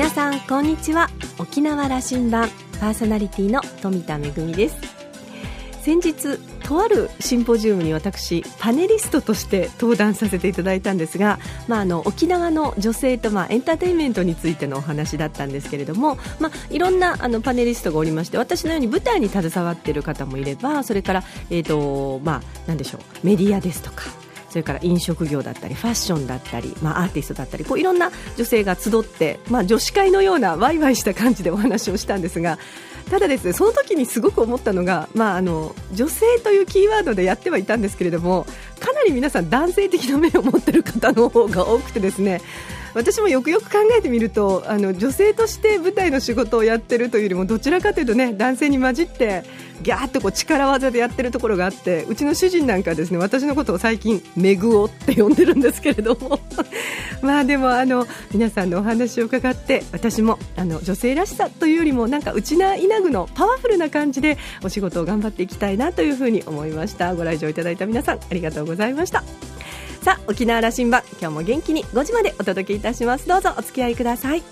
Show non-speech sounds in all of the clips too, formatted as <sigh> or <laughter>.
皆さんこんにちは。沖縄羅針盤パーソナリティの富田恵です。先日とあるシンポジウムに私パネリストとして登壇させていただいたんですが、まあ、あの沖縄の女性と、まあ、エンターテインメントについてのお話だったんですけれども、まあ、いろんなあのパネリストがおりまして私のように舞台に携わっている方もいればそれから、えーとまあ、なんでしょうメディアですとかそれから飲食業だったりファッションだったり、まあ、アーティストだったりこういろんな女性が集って、まあ、女子会のようなワイワイした感じでお話をしたんですがただですねその時にすごく思ったのが、まあ、あの女性というキーワードでやってはいたんですけれどもかなり皆さん男性的な目を持っている方の方が多くてですね私もよくよく考えてみるとあの女性として舞台の仕事をやってるというよりもどちらかというとね男性に混じってギャーッとこう力技でやってるところがあってうちの主人なんかですね私のことを最近メグオって呼んでるんですけれども。<laughs> まあでもあの皆さんのお話を伺って私もあの女性らしさというよりもなんか内な稲具のパワフルな感じでお仕事を頑張っていきたいなというふうに思いました。ご来場いただいた皆さんありがとうございました。さあ沖縄羅針盤今日も元気に5時までお届けいたします。どうぞお付き合いください。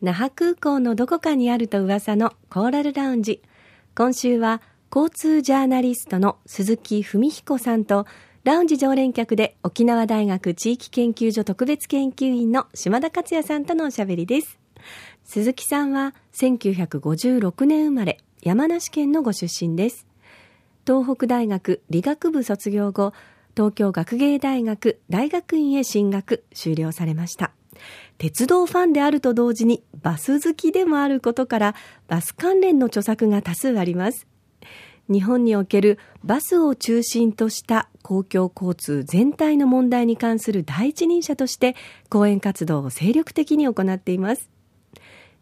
那覇空港のどこかにあると噂のコーラルラウンジ。今週は交通ジャーナリストの鈴木文彦さんとラウンジ常連客で沖縄大学地域研究所特別研究員の島田克也さんとのおしゃべりです。鈴木さんは1956年生まれ山梨県のご出身です。東北大学理学部卒業後東京学芸大学大学院へ進学修了されました。鉄道ファンであると同時にバス好きでもあることからバス関連の著作が多数あります。日本におけるバスを中心とした公共交通全体の問題に関する第一人者として講演活動を精力的に行っています。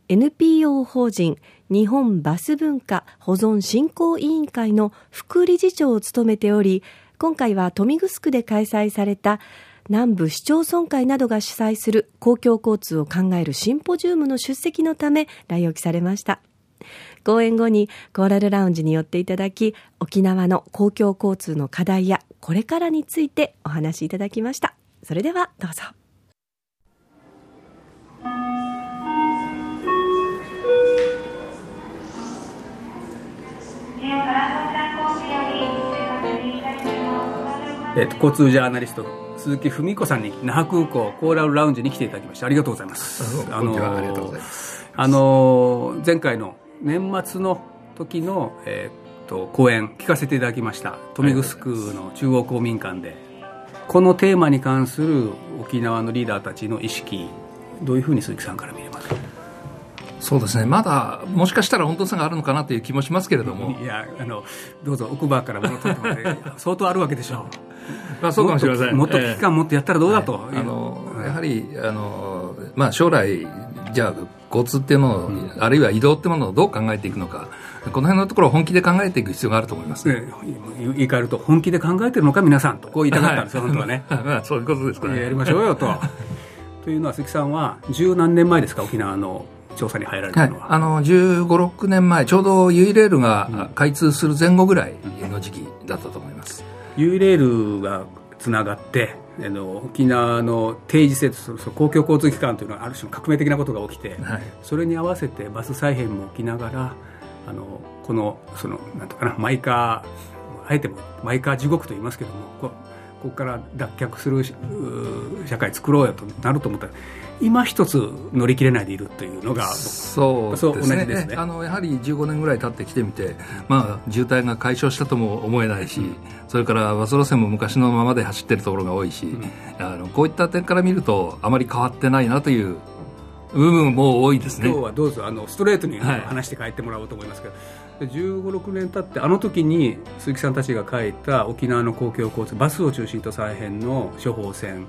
NPO 法人日本バス文化保存振興委員会の副理事長を務めており今回は豊見城で開催された南部市町村会などが主催する公共交通を考えるシンポジウムの出席のため来沖されました。講演後にコーラルラウンジに寄っていただき沖縄の公共交通の課題やこれからについてお話しいただきました。それではどうぞ。えっと、交通ジャーナリスト鈴木文子さんに那覇空港コーラルラウンジに来ていただきましてありがとうございます。あのありがとうございます。あの前回の年末の時の、えー、っと講演聞かせていただきました。豊見城の中央公民館で。このテーマに関する沖縄のリーダーたちの意識どういうふうに鈴木さんから見れます？かそうですね。まだもしかしたら本当さがあるのかなという気もしますけれども。いやあのどうぞ奥歯から物取ってもら相当あるわけでしょう。<laughs> まあそうかもしれません。もっと危機感持ってやったらどうだと、えーはい、あのやはりあの、まあ、将来じゃあ交通っていうのを、うん、あるいは移動っていうものをどう考えていくのかこの辺のところを本気で考えていく必要があると思います、ね、言い換えると本気で考えてるのか皆さんと。こう言いたかったんですよ、はい、本当はね、<laughs> まあ、そういうことですかね。やりましょうよと。というのは鈴木さんは十何年前ですか沖縄の調査に入られたのは、はい、あの15、6年前ちょうどユイレールが開通する前後ぐらいの時期だったと思います、ユイレールがつながってあの沖縄の定時制度公共交通機関というのはある種の革命的なことが起きて、はい、それに合わせてバス再編も起きながらあのこのそのなんとかなマイカーあえてもマイカー地獄と言いますけどもここから脱却する社会作ろうよとなると思った。ら今一つ乗り切れないでいるというのがそうですね。あのやはり15年ぐらい経ってきてみて、まあ、渋滞が解消したとも思えないし、うん、それからバス路線も昔のままで走ってるところが多いし、うん、あのこういった点から見るとあまり変わってないなという部分も多いですね。今日はどうぞあのストレートに話して帰ってもらおうと思いますけど、はい、1 5 6年経ってあの時に鈴木さんたちが書いた沖縄の公共交通バスを中心と再編の処方箋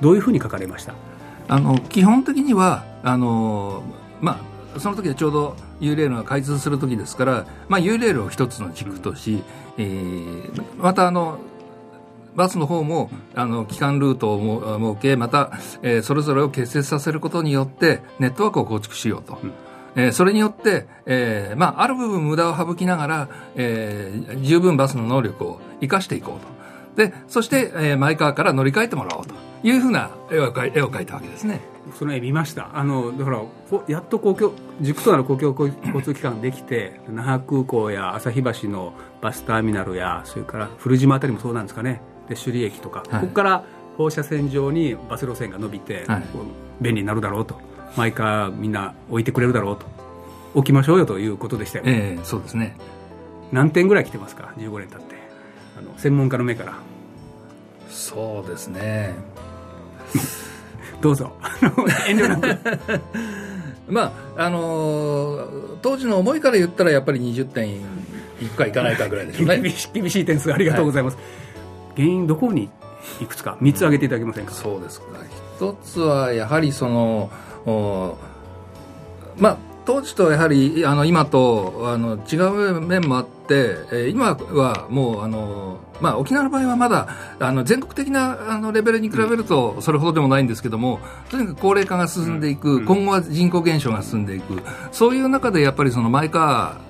どういうふうに書かれました？あの基本的にはあの、まあ、その時はちょうど U レールが開通する時ですから、まあ、U レールを一つの軸とし、えー、またあのバスの方もあの基幹ルートを設けまた、えー、それぞれを結成させることによってネットワークを構築しようと。うんえー、それによって、えーまあ、ある部分無駄を省きながら、えー、十分バスの能力を生かしていこうと。で、そして、えー、前川から乗り換えてもらおうというふうな絵を描い絵を描いたわけですね。その絵見ました。あの、だから、やっと公共、軸となる公共交通機関ができて、那覇空港や旭橋のバスターミナルや、それから古島あたりもそうなんですかね。で、首里駅とか、はい、ここから放射線上にバス路線が伸びて、はい、便利になるだろうと。毎回みんな置いてくれるだろうと。置きましょうよということでしたよ。ね、えー、そうですね。何点ぐらい来てますか？15年経って。あの専門家の目から。そうですね。<laughs> どうぞ。<laughs> 遠慮なく。<laughs> まああのー、当時の思いから言ったらやっぱり20点いくかいかないかぐらいでしょうね。厳しい点数ありがとうございます、はい、原因どこにいくつか3つ挙げていただけませんか、そうですか。一つはやはりそのまあ当時とやはりあの今とあの違う面もあって、えー、今はもうあの、まあ、沖縄の場合はまだあの全国的なあのレベルに比べるとそれほどでもないんですけども、とにかく高齢化が進んでいく、うん、今後は人口減少が進んでいく。そういう中でやっぱりそのマイカ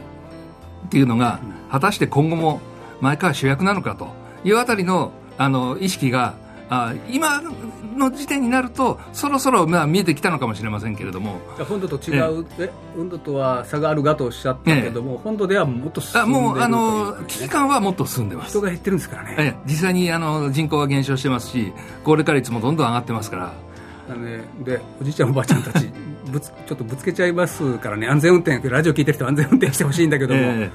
ーっていうのが果たして今後もマイカー主役なのかというあたりのあの意識があ今の時点になるとそろそろまあ見えてきたのかもしれませんけれども。本土と違う、え本土とは差があるがとおっしゃったけども、本土ではもっと進んでるあもうあの危機感はもっと進んでます。人が減ってるんですからね、実際にあの人口は減少してますし高齢化率もどんどん上がってますから。あの、ね、でおじいちゃんおばあちゃんたち <laughs> ぶつちょっとぶつけちゃいますからね。安全運転ラジオ聞いてる人安全運転してほしいんだけども、え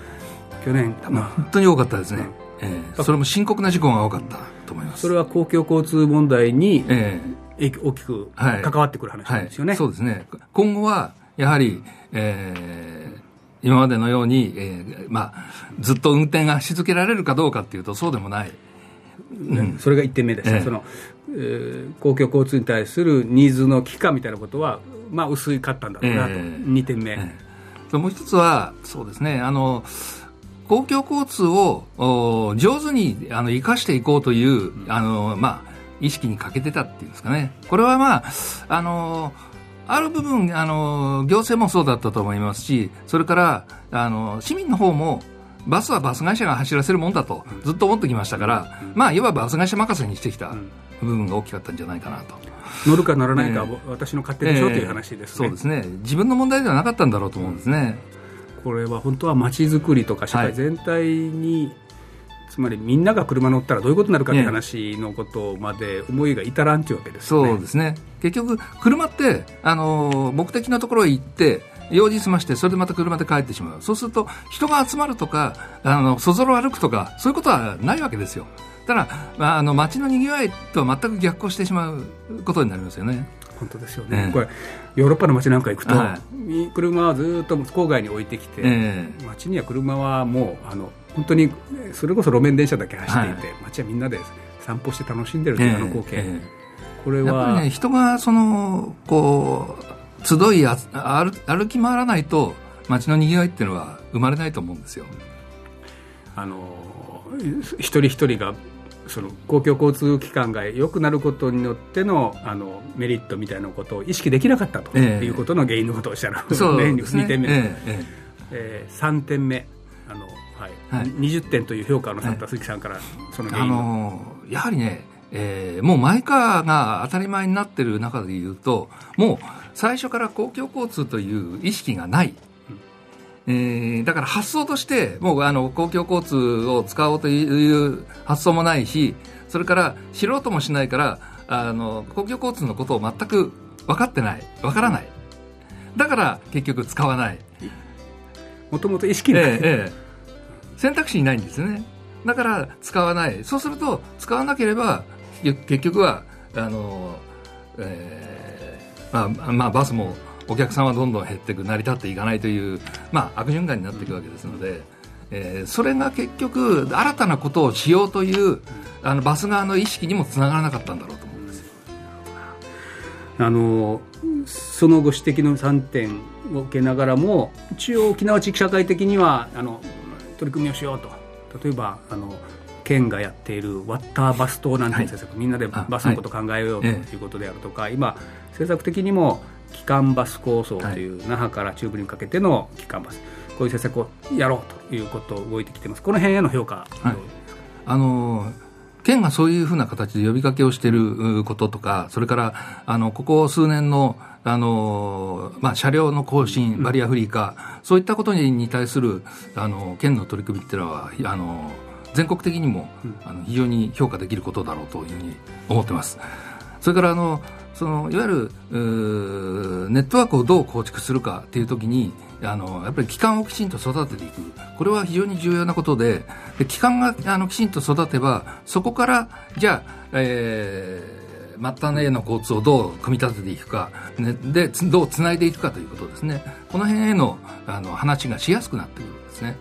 ー、去年、まあ、本当に多かったですね、うんえー、それも深刻な事故が多かったと思います。それは公共交通問題に、えー、大きく関わってくる話なんですよね、はい。はい、そうですね。今後はやはり、えー、今までのように、えーまあ、ずっと運転がし続けられるかどうかっていうとそうでもない、うん、それが1点目です、えー、そのえー、公共交通に対するニーズの危機感みたいなことは、まあ、薄いかったんだろうなと、えー、2点目、えー、もう一つはそうですね。あの公共交通を上手にあの生かしていこうという、あのまあ、意識に欠けてたっていうんですかね。これはまあ、あのある部分、あの行政もそうだったと思いますし、それからあの市民の方もバスはバス会社が走らせるもんだとずっと思ってきましたから、まあ、いわばバス会社任せにしてきた部分が大きかったんじゃないかなと。乗るか乗らないか、えー、私の勝手でしょ、えー、という話ですね。そうですね。自分の問題ではなかったんだろうと思うんですね。これは本当は街づくりとか社会全体に、はい、つまりみんなが車乗ったらどういうことになるかって話のことまで思いが至らんというわけですね。そうですね結局車ってあの目的のところへ行って用事済ましてそれでまた車で帰ってしまうそうすると人が集まるとかあのそぞろ歩くとかそういうことはないわけですよただ、まあ、あの街のにぎわいとは全く逆行してしまうことになりますよね。本当ですよね、えー、これヨーロッパの街なんか行くと、はい、車はずっと郊外に置いてきて、えー、街には車はもうあの本当にそれこそ路面電車だけ走っていて、はい、街はみんなで散歩して楽しんでるというあの光景、えー、これはやっぱりね人がそのこう集いあ歩歩き回らないと街のにぎわいっていうのは生まれないと思うんですよ。あの一人一人がその公共交通機関が良くなることによってのあのメリットみたいなことを意識できなかったということの原因のことをおっしゃる、えー、そうですね、2点目、えーえー、3点目。あの、はい。はい、20点という評価のされた鈴木さんからその原因、あのー、やはりね、えー、もうマイカーが当たり前になっている中でいうともう最初から公共交通という意識がないえー、だから発想としてもうあの公共交通を使おうという発想もないしそれから知ろうともしないからあの公共交通のことを全く分かってない。分からない。だから結局使わない。もともと意識ない、えーえー、選択肢にないんですよね。だから使わない。そうすると使わなければ結局はあの、えーまあ、まあバスもお客さんはどんどん減っていく成り立っていかないという、まあ、悪循環になっていくわけですので、えー、それが結局新たなことをしようというあのバス側の意識にもつながらなかったんだろうと思うんですよ。あのそのご指摘の3点を受けながらも一応沖縄地域社会的にはあの取り組みをしようと。例えばあの県がやっているワッターバス島なんていう政策、はい、みんなでバスのことを考えようということであるとか、はい、今、政策的にも基幹バス構想という、那覇から中部にかけての基幹バス、こういう政策をやろうということを動いてきてます、この辺への評価、はい、あの県がそういうふうな形で呼びかけをしていることとか、それからあのここ数年のあのまあ、車両の更新、バリアフリー化、うん、そういったことに対するあの県の取り組みっていうのは、あの全国的にも、うん、あの非常に評価できることだろうというふうに思ってます。それからあのそのいわゆるネットワークをどう構築するかというときにあのやっぱり機関をきちんと育てていく。これは非常に重要なことでで機関があのきちんと育てばそこからじゃあ、えー、末端への交通をどう組み立てていくか、ね、でどうつないでいくかということですね。この辺へのあの話がしやすくなってくるんですね。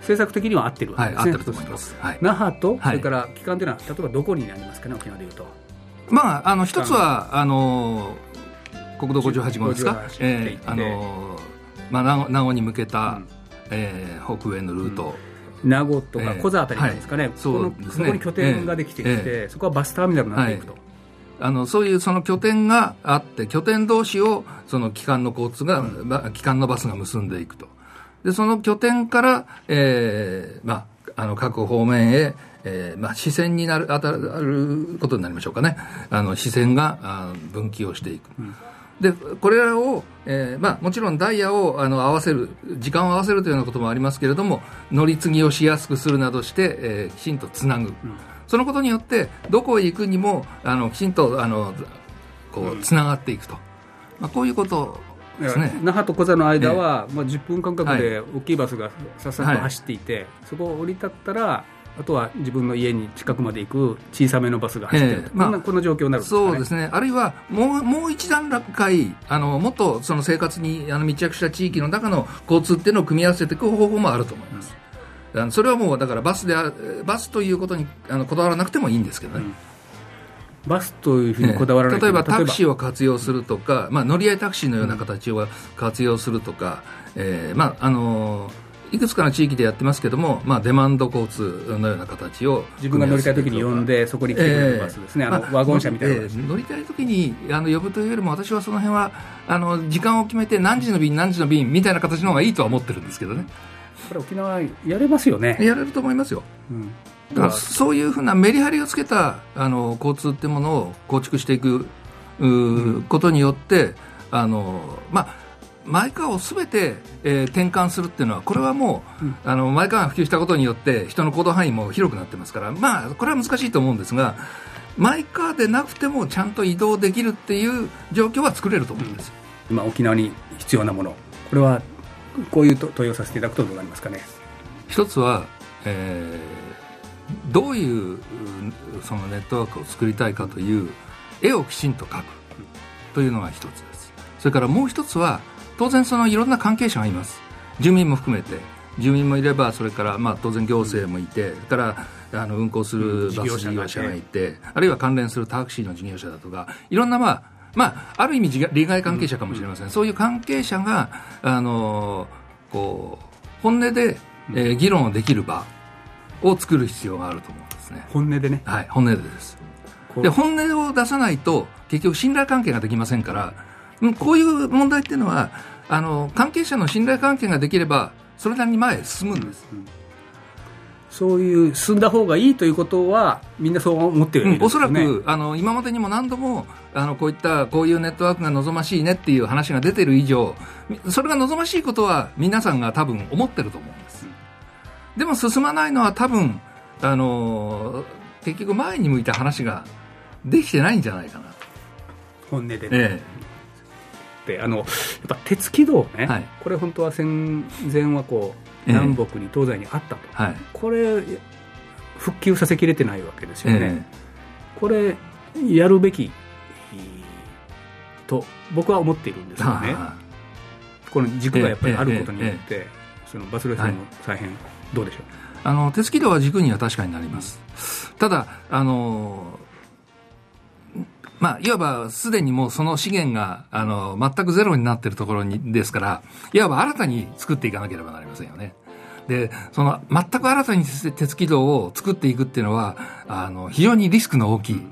政策的には合ってるわけですね、はい、合ってると思います、はい、那覇と、それから機関というのは、例えばどこになりますかね、沖縄でいうと。まあ、あの一つはあの国道58号ですか、えーあのまあ、名護に向けた、うん、えー、北部へのルート、うん、名護とか小座あたりなんですかね、えーはい、そね。そこに拠点ができてきて、えー、そこはバスターミナルになっていくと。はい。あのそういうその拠点があって拠点同士をその機関の交通が、うん、機関のバスが結んでいくと。でその拠点から、えーまあ、あの各方面へえーまあ、視線になる当たることになりましょうかね、あの視線があ分岐をしていく。うん。でこれらを、えーまあ、もちろんダイヤをあの合わせる時間を合わせるというようなこともありますけれども乗り継ぎをしやすくするなどして、えー、きちんとつなぐ、うん、そのことによってどこへ行くにもあのきちんとあのこうつながっていくと、まあ、こういうことですね。那覇と小座の間は、えー、まあ、10分間隔で大きいバスがさっさと走っていて、はい、そこを降り立ったらあとは自分の家に近くまで行く小さめのバスが走ってる、えー、まあ、この状況になる、ね、そうですね、あるいはもうもう一段階あの、もっとその生活にあの密着した地域の中の交通っていうのを組み合わせていく方法もあると思います。うん、それはもうだからバスでバスということにあのこだわらなくてもいいんですけどね。うん。バスというふうにこだわらない、例えばタクシーを活用するとか、まあ、乗り合いタクシーのような形を活用するとか、えーまああのーいくつかの地域でやってますけども、まあ、デマンド交通のような形を自分が乗りたい時に呼んでそこに来てくれるバスですね、えー、あのワゴン車みたいな、えー、乗りたい時にあの呼ぶというよりも私はその辺はあの時間を決めて何時の便何時の便みたいな形の方がいいとは思ってるんですけどね。これ沖縄やれますよね。やれると思いますよ、うん。だからそういうふうなメリハリをつけたあの交通ってものを構築していくうことによってあの、まあ、マイカーをすべて、えー、転換するっていうのは、これはもう、うん、あのマイカーが普及したことによって、人の行動範囲も広くなってますから、まあ、これは難しいと思うんですが、マイカーでなくてもちゃんと移動できるっていう状況は作れると思うんです、うん、今、沖縄に必要なもの、これはこういう問いをさせていただくとどうなりますかね？一つは、えー、どういうそのネットワークを作りたいかという絵をきちんと描くというのが一つです。それからもう一つは当然そのいろんな関係者がいます。住民も含めて。住民もいればそれからまあ当然行政もいて、それからあの運行するバス事業者がいて、あるいは関連するタクシーの事業者だとかいろんなまあまあ、ある意味利害関係者かもしれません、そういう関係者があのこう本音で、えー、議論をできる場を作る必要があると思うんですね。本音でね。はい本音でです。で本音を出さないと結局信頼関係ができませんからこういう問題っていうのはあの関係者の信頼関係ができればそれなりに前へ進むん。です、うん、そういう進ん。だ方がいいということはみん。なそう思ってる、ね、うん、おそらくあの今までにも何度もあのこういったこういうネットワークが望ましいねっていう話が出てる以上それが望ましいことは皆さん。が多分思ってると思うん。ですでも進まないのは多分あの結局前に向いた話ができてないん。じゃないかな本音でね、ええってあのやっぱ鉄軌道ね、はい、これ本当は戦前はこう南北に東西にあったと、えーはい、これ復旧させきれてないわけですよね、えー、これやるべきと僕は思っているんですよね、この軸がやっぱりあることによって、そのバス路線の再編、どうでしょう？あの鉄軌道は軸には確かになります、ただあのまあ、いわばすでにもうその資源が、あの、全くゼロになっているところに、ですから、いわば新たに作っていかなければなりませんよね。で、その全く新たに鉄軌道を作っていくっていうのは、あの、非常にリスクの大きい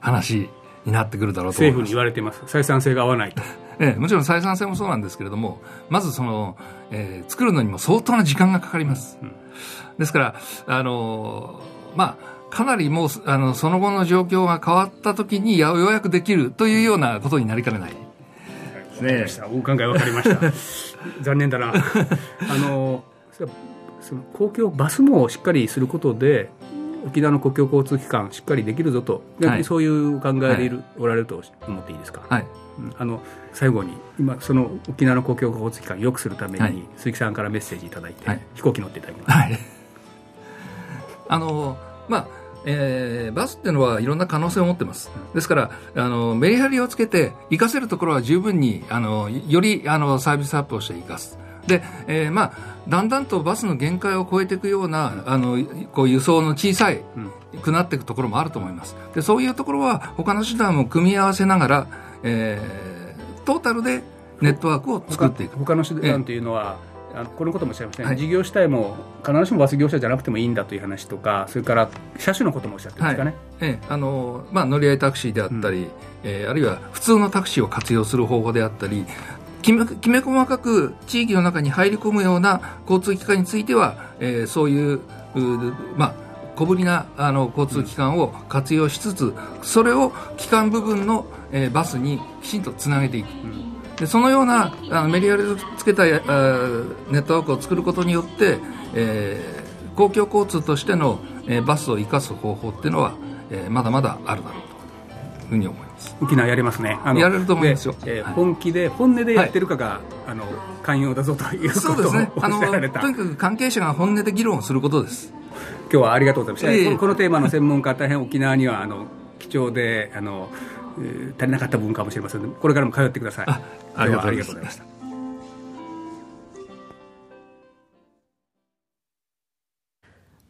話になってくるだろうと思います。政府に言われています。採算性が合わないと。ええ、もちろん採算性もそうなんですけれども、まずその、えー、作るのにも相当な時間がかかります。うん、ですから、あのー、まあ、かなりもう、あの、その後の状況が変わった時にようやくできるというようなことになりかねない。ね、お考え分かりました。<laughs> 残念だな。あの、その公共バスもしっかりすることで、沖縄の公共交通機関しっかりできるぞと、はい、そういう考えでいる、はい、おられると思っていいですか？はい。あの最後に今その沖縄の公共交通機関を良くするために、はい、鈴木さんからメッセージいただいて、はい、飛行機乗っていただきます。はい、あのまあえー、バスっていうのはいろんな可能性を持ってます。ですから、あの、メリハリをつけて、活かせるところは十分に、あの、より、あの、サービスアップをして活かす。で、えー、まあ、だんだんとバスの限界を超えていくような、あの、こう輸送の小さい、くなっていくところもあると思います。で、そういうところは、他の手段も組み合わせながら、えー、トータルでネットワークを作っていく。他の手段というのは、あのこのこともおっしゃいません、はい、事業主体も必ずしもバス業者じゃなくてもいいんだという話とか、それから車種のこともおっしゃってますかね、はい、ええ。あのまあ、乗り合いタクシーであったり、うん、えー、あるいは普通のタクシーを活用する方法であったり、きめきめ細かく地域の中に入り込むような交通機関については、えー、そういうまあ、小ぶりなあの交通機関を活用しつつ、それを機関部分の、えー、バスにきちんとつなげていく。うんでそのようなあのメディアルつけたあネットワークを作ることによって、えー、公共交通としての、えー、バスを生かす方法っていうのは、えー、まだまだあるだろうというふうに思います。沖縄やれますね。やれると思いますよ、えー、はい、本気で本音でやってるかが、はい、あの寛容だぞということをそうですね。<laughs> あのとにかく関係者が本音で議論をすることです。今日はありがとうございました、えー、このテーマの専門家大変沖縄にはあの貴重であの足りなかった部分かもしれませんのでこれからも通ってください。ありがとうございました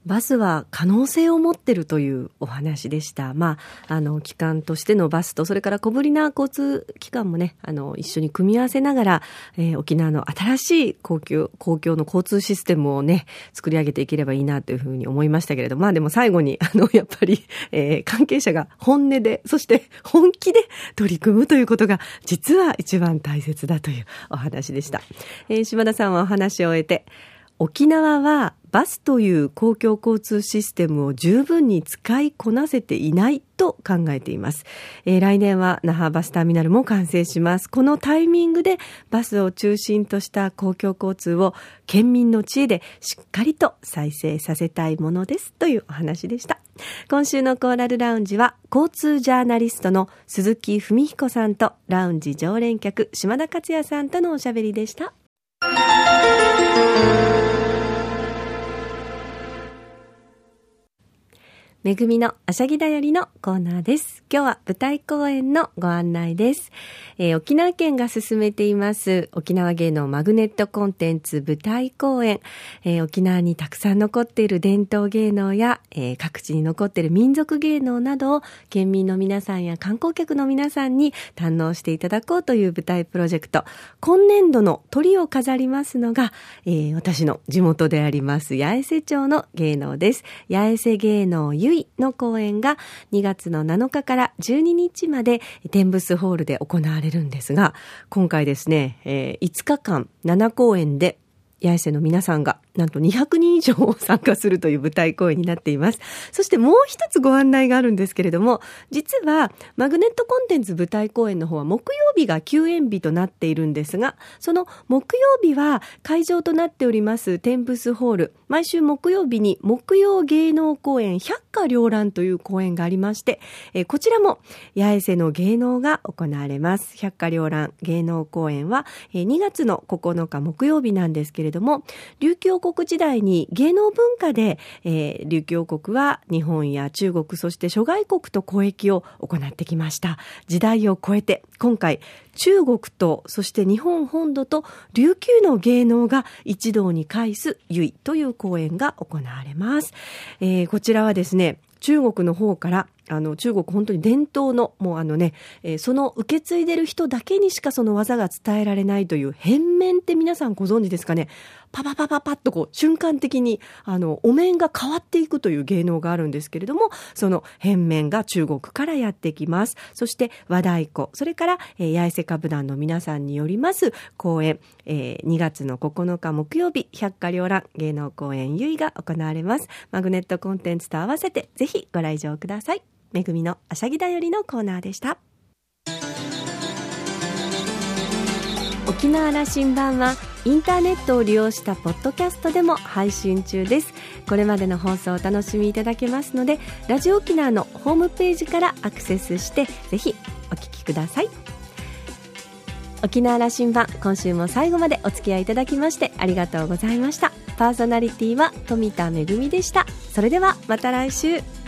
バスは可能性を持ってるというお話でした。まあ、あの、機関としてのバスと、それから小ぶりな交通機関もね、あの、一緒に組み合わせながら、えー、沖縄の新しい公共、公共の交通システムをね、作り上げていければいいなというふうに思いましたけれど、まあでも最後に、<laughs> あの、やっぱり、えー、関係者が本音で、そして本気で取り組むということが、実は一番大切だというお話でした。えー、島田さんはお話を終えて、沖縄はバスという公共交通システムを十分に使いこなせていないと考えています、えー、来年は那覇バスターミナルも完成します。このタイミングでバスを中心とした公共交通を県民の知恵でしっかりと再生させたいものですというお話でした。今週のコーラルラウンジは交通ジャーナリストの鈴木文彦さんとラウンジ常連客島田克也さんとのおしゃべりでした。めぐみのあしゃぎだよりのコーナーです。今日は舞台公演のご案内です。えー、沖縄県が進めています沖縄芸能マグネットコンテンツ舞台公演、えー、沖縄にたくさん残っている伝統芸能や、えー、各地に残っている民族芸能などを県民の皆さんや観光客の皆さんに堪能していただこうという舞台プロジェクト。今年度の鳥を飾りますのが、え、私の地元であります八重瀬町の芸能です。八重瀬芸能ゆいの公演が2月の7日から12日まで天ブスホールで行われるんですが、今回ですね、えー、5日間7公演で八重瀬の皆さんがなんと200人以上参加するという舞台公演になっています。そしてもう一つご案内があるんですけれども、実はマグネットコンテンツ舞台公演の方は木曜日が休演日となっているんですが、その木曜日は会場となっておりますテンプスホール、毎週木曜日に木曜芸能公演百花繚乱という公演がありまして、えこちらも八重瀬の芸能が行われます。百花繚乱芸能公演は2月の9日木曜日なんですけれども、琉球国時代に芸能文化で、えー、琉球王国は日本や中国、そして諸外国と交易を行ってきました。時代を超えて、今回、中国と、そして日本本土と琉球の芸能が一堂に会すゆいという公演が行われます。えー、こちらはですね、中国の方からあの中国本当に伝統のもうあのね、えー、その受け継いでる人だけにしかその技が伝えられないという変面って皆さんご存知ですかね？パパパパパッとこう瞬間的にあのお面が変わっていくという芸能があるんですけれどもその変面が中国からやってきます。そして和太鼓それから、えー、八重瀬歌舞団の皆さんによります公演、えー、2月の9日木曜日百花繚乱芸能公演ゆいが行われます。マグネットコンテンツと合わせてぜひご来場ください。めぐみのあしゃぎだよりのコーナーでした。沖縄羅針盤はインターネットを利用したポッドキャストでも配信中です。これまでの放送をお楽しみいただけますのでラジオ沖縄のホームページからアクセスしてぜひお聞きください。沖縄羅針盤今週も最後までお付き合いいただきましてありがとうございました。パーソナリティは富田恵でした。それではまた来週。